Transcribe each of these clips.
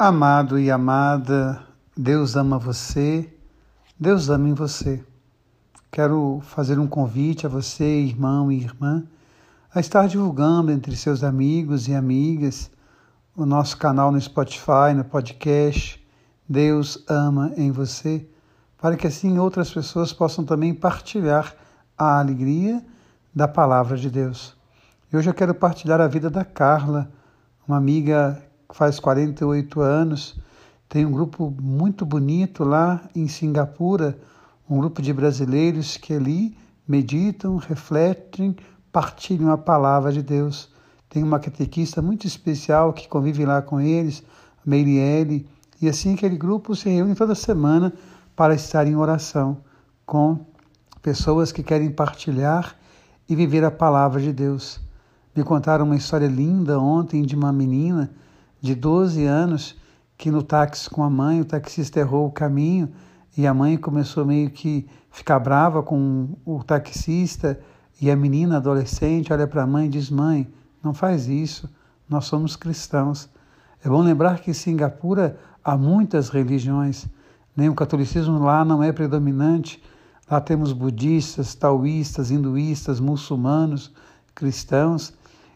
Amado e amada, Deus ama você, Deus ama em você. Quero fazer um convite a você, irmão e irmã, a estar divulgando entre seus amigos e amigas o nosso canal no Spotify, no podcast Deus ama em você, para que assim outras pessoas possam também partilhar a alegria da palavra de Deus. E hoje eu quero partilhar a vida da Carla, uma amiga faz 48 anos, tem um grupo muito bonito lá em Singapura, um grupo de brasileiros que ali meditam, refletem, partilham a palavra de Deus. Tem uma catequista muito especial que convive lá com eles, Meirielle, e assim aquele grupo se reúne toda semana para estar em oração com pessoas que querem partilhar e viver a palavra de Deus. Me contaram uma história linda ontem de uma menina de 12 anos que no táxi com a mãe, o taxista errou o caminho e a mãe começou meio que ficar brava com o taxista e a menina adolescente olha para a mãe e diz: Mãe, não faz isso, nós somos cristãos. É bom lembrar que em Singapura há muitas religiões, nem o catolicismo lá não é predominante. Lá temos budistas, taoístas, hinduístas, muçulmanos, cristãos.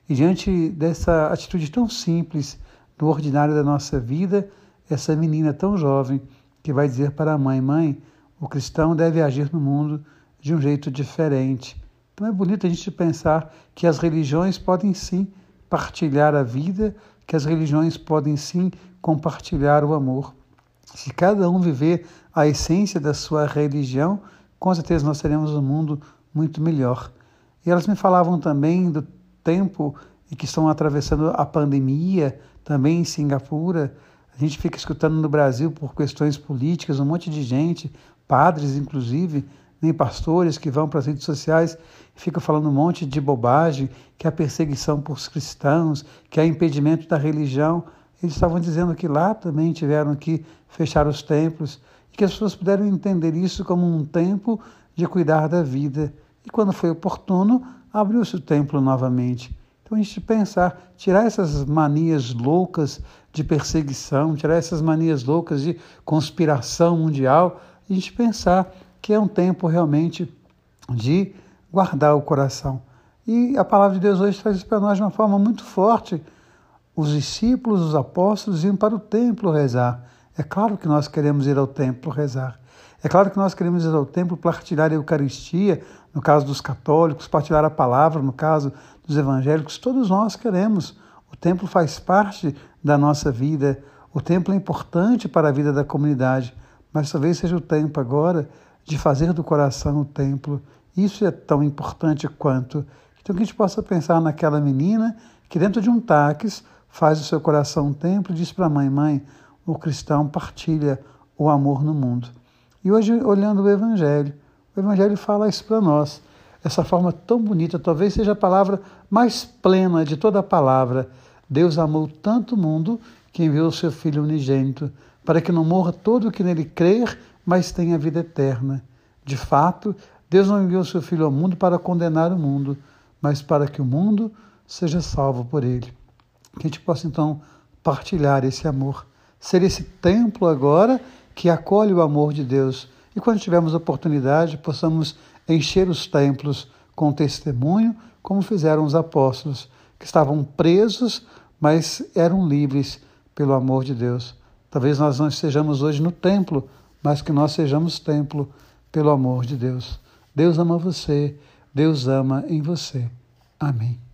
E diante dessa atitude tão simples, do ordinário da nossa vida, essa menina tão jovem que vai dizer para a mãe: Mãe, o cristão deve agir no mundo de um jeito diferente. Então é bonito a gente pensar que as religiões podem sim partilhar a vida, que as religiões podem sim compartilhar o amor. Se cada um viver a essência da sua religião, com certeza nós teremos um mundo muito melhor. E elas me falavam também do tempo e que estão atravessando a pandemia, também em Singapura. A gente fica escutando no Brasil por questões políticas, um monte de gente, padres inclusive, nem pastores que vão para as redes sociais e ficam falando um monte de bobagem, que há perseguição por cristãos, que há impedimento da religião. Eles estavam dizendo que lá também tiveram que fechar os templos e que as pessoas puderam entender isso como um tempo de cuidar da vida. E quando foi oportuno, abriu-se o templo novamente. Então a gente pensar, tirar essas manias loucas de perseguição, tirar essas manias loucas de conspiração mundial, a gente pensar que é um tempo realmente de guardar o coração. E a palavra de Deus hoje traz isso para nós de uma forma muito forte. Os discípulos, os apóstolos iam para o templo rezar. É claro que nós queremos ir ao templo rezar. É claro que nós queremos ir ao templo partilhar a Eucaristia, no caso dos católicos, partilhar a palavra, no caso dos evangélicos, todos nós queremos. O templo faz parte da nossa vida, o templo é importante para a vida da comunidade, mas talvez seja o tempo agora de fazer do coração o templo. Isso é tão importante quanto. Então, que a gente possa pensar naquela menina que, dentro de um táxi, faz o seu coração um templo e diz para a mãe: Mãe, o cristão partilha o amor no mundo. E hoje, olhando o Evangelho, o Evangelho fala isso para nós essa forma tão bonita, talvez seja a palavra mais plena de toda a palavra. Deus amou tanto o mundo que enviou o seu Filho unigênito, para que não morra todo o que nele crer, mas tenha vida eterna. De fato, Deus não enviou o seu Filho ao mundo para condenar o mundo, mas para que o mundo seja salvo por ele. Que a gente possa então partilhar esse amor, ser esse templo agora que acolhe o amor de Deus. E quando tivermos oportunidade, possamos encher os templos com testemunho, como fizeram os apóstolos, que estavam presos, mas eram livres pelo amor de Deus. Talvez nós não estejamos hoje no templo, mas que nós sejamos templo pelo amor de Deus. Deus ama você, Deus ama em você. Amém.